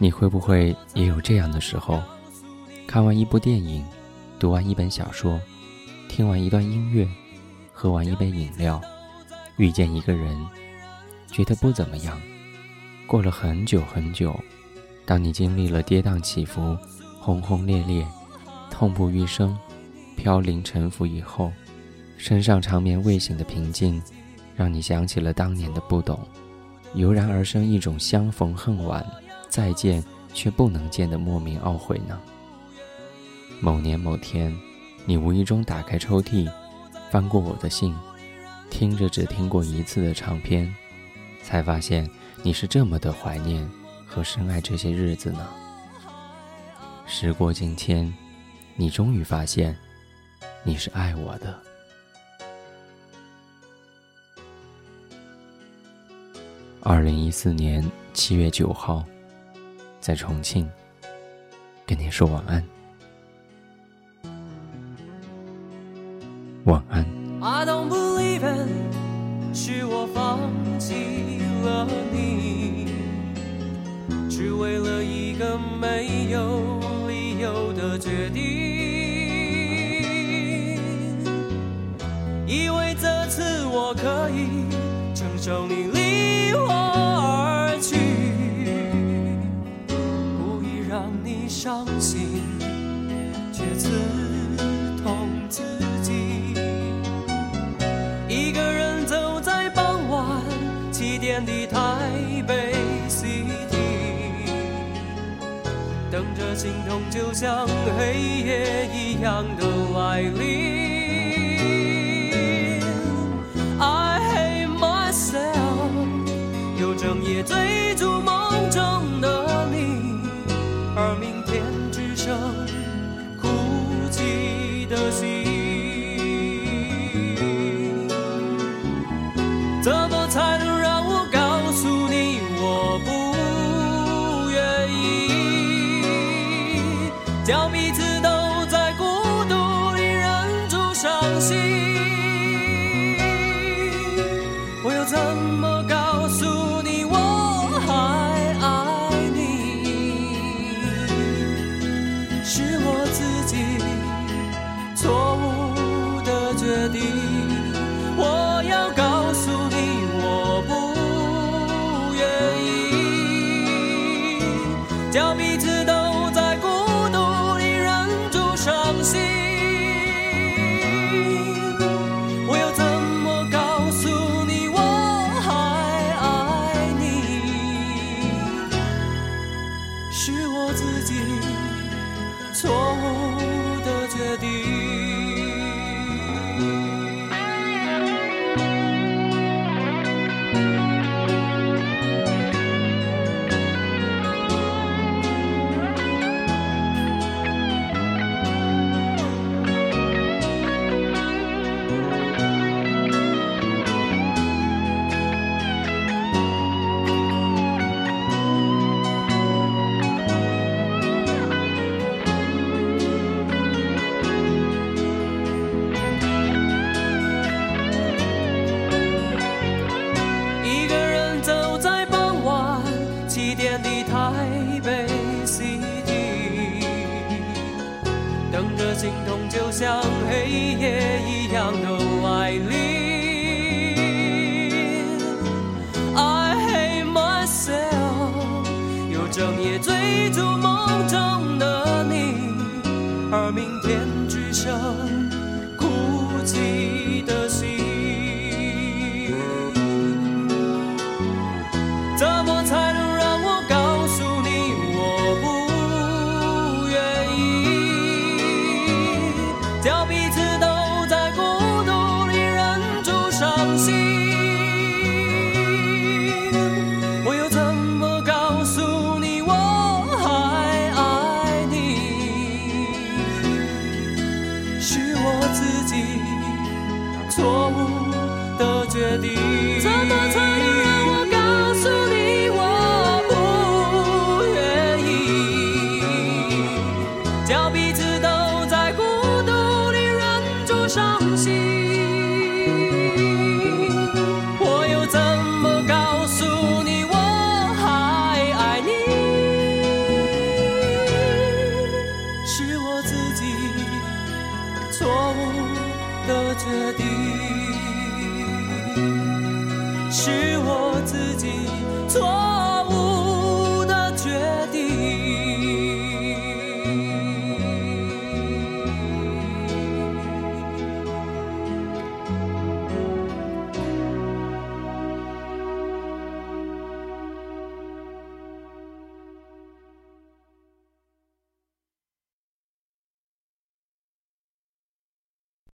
你会不会也有这样的时候？看完一部电影，读完一本小说，听完一段音乐，喝完一杯饮料，遇见一个人，觉得不怎么样。过了很久很久，当你经历了跌宕起伏、轰轰烈烈、痛不欲生、飘零沉浮以后，身上长眠未醒的平静，让你想起了当年的不懂，油然而生一种相逢恨晚、再见却不能见的莫名懊悔呢？某年某天，你无意中打开抽屉，翻过我的信，听着只听过一次的唱片，才发现你是这么的怀念和深爱这些日子呢。时过境迁，你终于发现，你是爱我的。二零一四年七月九号，在重庆，跟你说晚安。晚安。I don't believe it，是我放弃了你，只为了一个没有理由的决定。以为这次我可以承受你伤心，却刺痛自己。一个人走在傍晚七点的台北 City，等着心痛就像黑夜一样的来临。I hate myself，有整夜醉叫彼此都在孤独里忍住伤心。伤心。我又怎么告诉你我还爱你？是我自己错误心痛就像黑夜一样的来临。I hate myself，又整夜追逐梦中伤心。我又怎么告诉你我还爱你？是我自己错误的决定。错误的决定是我自己错。